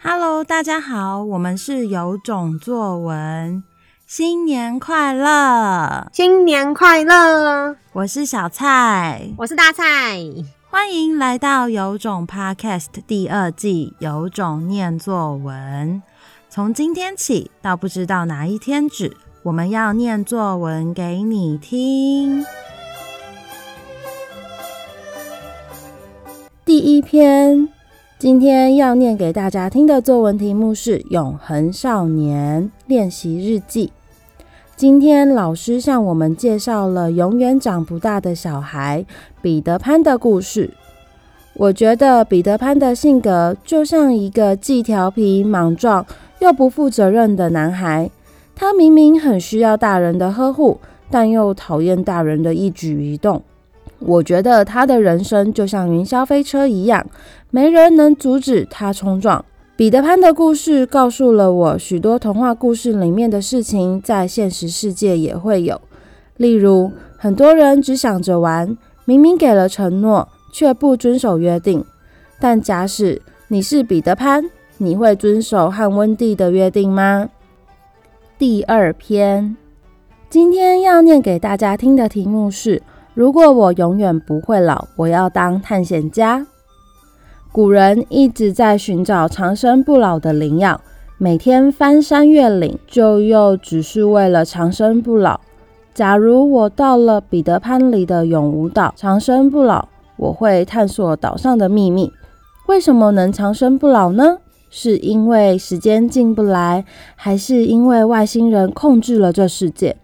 Hello，大家好，我们是有种作文，新年快乐，新年快乐！我是小蔡，我是大蔡，欢迎来到有种 Podcast 第二季，有种念作文。从今天起到不知道哪一天止，我们要念作文给你听。第一篇，今天要念给大家听的作文题目是《永恒少年练习日记》。今天老师向我们介绍了永远长不大的小孩彼得潘的故事。我觉得彼得潘的性格就像一个既调皮莽撞又不负责任的男孩。他明明很需要大人的呵护，但又讨厌大人的一举一动。我觉得他的人生就像云霄飞车一样，没人能阻止他冲撞。彼得潘的故事告诉了我许多童话故事里面的事情，在现实世界也会有。例如，很多人只想着玩，明明给了承诺，却不遵守约定。但假使你是彼得潘，你会遵守和温蒂的约定吗？第二篇，今天要念给大家听的题目是。如果我永远不会老，我要当探险家。古人一直在寻找长生不老的灵药，每天翻山越岭，就又只是为了长生不老。假如我到了彼得潘里的永无岛，长生不老，我会探索岛上的秘密。为什么能长生不老呢？是因为时间进不来，还是因为外星人控制了这世界？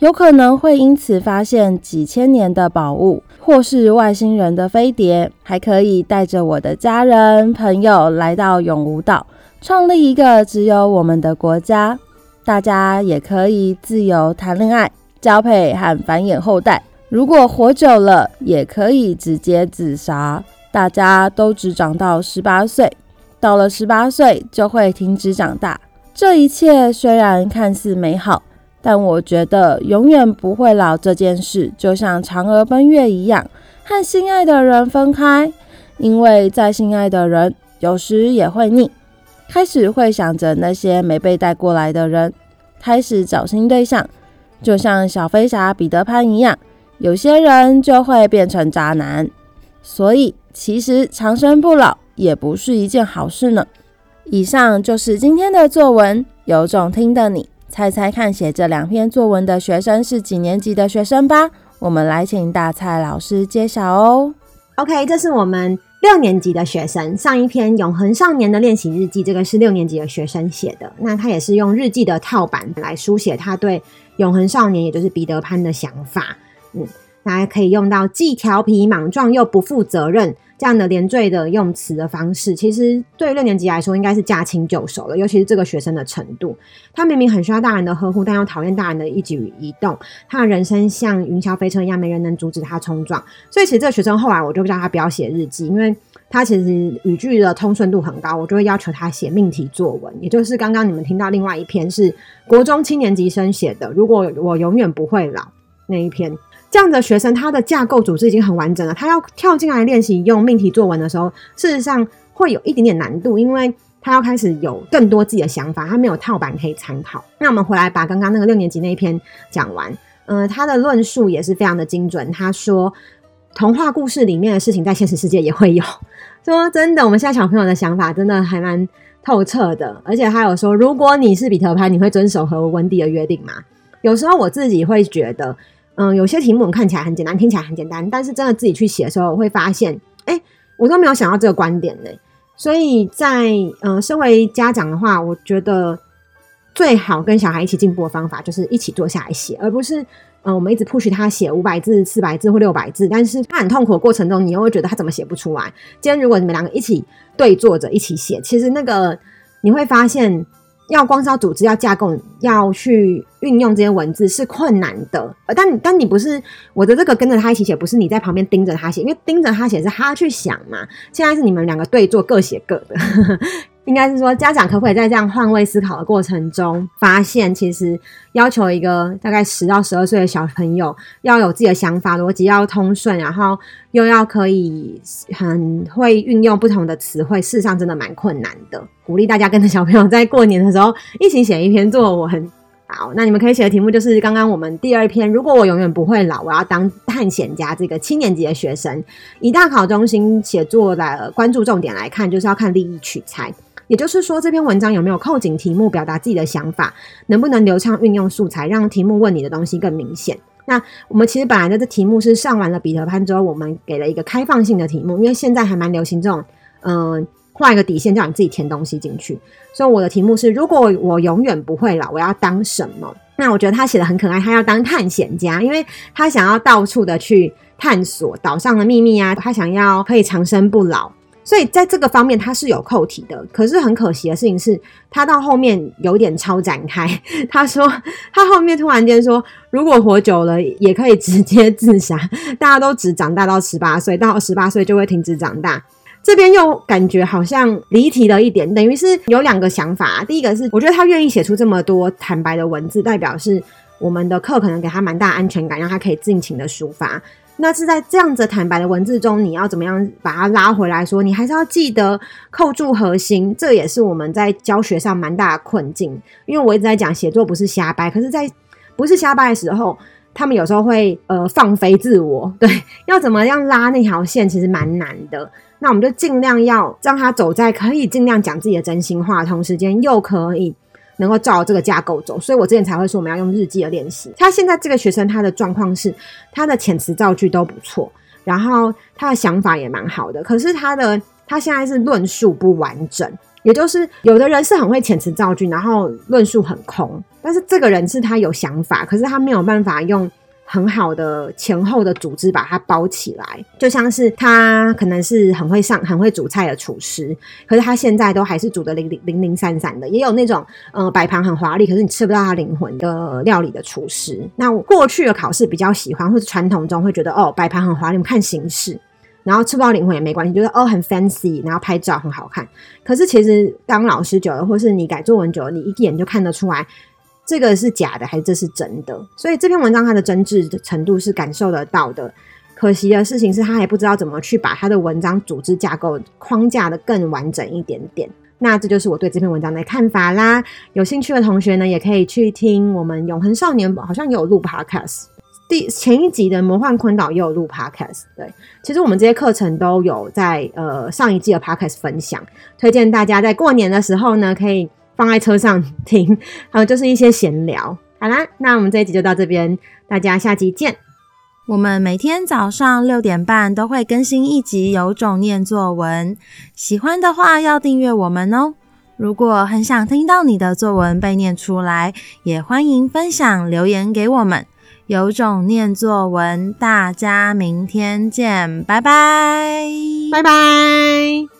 有可能会因此发现几千年的宝物，或是外星人的飞碟，还可以带着我的家人朋友来到永无岛，创立一个只有我们的国家。大家也可以自由谈恋爱、交配和繁衍后代。如果活久了，也可以直接自杀。大家都只长到十八岁，到了十八岁就会停止长大。这一切虽然看似美好。但我觉得永远不会老这件事，就像嫦娥奔月一样，和心爱的人分开，因为再心爱的人，有时也会腻，开始会想着那些没被带过来的人，开始找新对象，就像小飞侠彼得潘一样，有些人就会变成渣男，所以其实长生不老也不是一件好事呢。以上就是今天的作文，有种听的你。猜猜看，写这两篇作文的学生是几年级的学生吧？我们来请大蔡老师揭晓哦。OK，这是我们六年级的学生。上一篇《永恒少年的练习日记》，这个是六年级的学生写的。那他也是用日记的套版来书写他对永恒少年，也就是彼得潘的想法。嗯，大家可以用到既调皮莽撞又不负责任。这样的连缀的用词的方式，其实对六年级来说应该是驾轻就熟了。尤其是这个学生的程度，他明明很需要大人的呵护，但又讨厌大人的一举一动。他的人生像云霄飞车一样，没人能阻止他冲撞。所以，其实这个学生后来我就叫他不要写日记，因为他其实语句的通顺度很高，我就会要求他写命题作文。也就是刚刚你们听到另外一篇是国中七年级生写的，如果我永远不会老那一篇。这样的学生，他的架构组织已经很完整了。他要跳进来练习用命题作文的时候，事实上会有一点点难度，因为他要开始有更多自己的想法，他没有套版可以参考。那我们回来把刚刚那个六年级那一篇讲完。嗯、他的论述也是非常的精准。他说，童话故事里面的事情在现实世界也会有。说真的，我们现在小朋友的想法真的还蛮透彻的。而且还有说，如果你是彼得潘，你会遵守和温蒂的约定吗？有时候我自己会觉得。嗯，有些题目我们看起来很简单，听起来很简单，但是真的自己去写的时候，我会发现，哎、我都没有想到这个观点呢。所以在嗯，身为家长的话，我觉得最好跟小孩一起进步的方法，就是一起坐下来写，而不是嗯，我们一直 push 他写五百字、四百字或六百字，但是他很痛苦的过程中，你又会觉得他怎么写不出来。今天如果你们两个一起对坐着一起写，其实那个你会发现。要光是要组织、要架构、要去运用这些文字是困难的。呃，但但你不是我的这个跟着他一起写，不是你在旁边盯着他写，因为盯着他写是他去想嘛。现在是你们两个对坐，各写各的。应该是说，家长可不可以在这样换位思考的过程中，发现其实要求一个大概十到十二岁的小朋友要有自己的想法，逻辑要通顺，然后又要可以很会运用不同的词汇，事实上真的蛮困难的。鼓励大家跟着小朋友在过年的时候一起写一篇作文。好，那你们可以写的题目就是刚刚我们第二篇。如果我永远不会老，我要当探险家。这个七年级的学生，以大考中心写作的关注重点来看，就是要看立意取材。也就是说，这篇文章有没有扣紧题目，表达自己的想法，能不能流畅运用素材，让题目问你的东西更明显。那我们其实本来的这题目是上完了彼得潘之后，我们给了一个开放性的题目，因为现在还蛮流行这种，嗯、画一个底线，叫你自己填东西进去。所以我的题目是：如果我永远不会老，我要当什么？那我觉得他写的很可爱，他要当探险家，因为他想要到处的去探索岛上的秘密啊，他想要可以长生不老。所以在这个方面他是有扣题的。可是很可惜的事情是，他到后面有点超展开。他说他后面突然间说，如果活久了也可以直接自杀，大家都只长大到十八岁，到十八岁就会停止长大。这边又感觉好像离题了一点，等于是有两个想法。第一个是，我觉得他愿意写出这么多坦白的文字，代表是我们的课可能给他蛮大安全感，让他可以尽情的抒发。那是在这样子坦白的文字中，你要怎么样把它拉回来说？你还是要记得扣住核心，这也是我们在教学上蛮大的困境。因为我一直在讲写作不是瞎掰，可是，在不是瞎掰的时候，他们有时候会呃放飞自我。对，要怎么样拉那条线，其实蛮难的。那我们就尽量要让他走在可以尽量讲自己的真心话，同时间又可以能够照这个架构走。所以我之前才会说我们要用日记的练习。他现在这个学生他的状况是，他的遣词造句都不错，然后他的想法也蛮好的。可是他的他现在是论述不完整，也就是有的人是很会遣词造句，然后论述很空，但是这个人是他有想法，可是他没有办法用。很好的前后的组织把它包起来，就像是他可能是很会上、很会煮菜的厨师，可是他现在都还是煮得零零零零散散的。也有那种呃摆盘很华丽，可是你吃不到他灵魂的料理的厨师。那我过去的考试比较喜欢，或者传统中会觉得哦摆盘很华丽，我看形式，然后吃不到灵魂也没关系，觉得哦很 fancy，然后拍照很好看。可是其实当老师久了，或是你改作文久了，你一眼就看得出来。这个是假的还是这是真的？所以这篇文章它的真挚的程度是感受得到的。可惜的事情是他还不知道怎么去把他的文章组织架构框架的更完整一点点。那这就是我对这篇文章的看法啦。有兴趣的同学呢，也可以去听我们永恒少年好像也有录 podcast，第前一集的魔幻昆岛也有录 podcast。对，其实我们这些课程都有在呃上一季的 podcast 分享，推荐大家在过年的时候呢可以。放在车上听，还有就是一些闲聊。好啦，那我们这一集就到这边，大家下集见。我们每天早上六点半都会更新一集《有种念作文》，喜欢的话要订阅我们哦。如果很想听到你的作文被念出来，也欢迎分享留言给我们。有种念作文，大家明天见，拜拜，拜拜。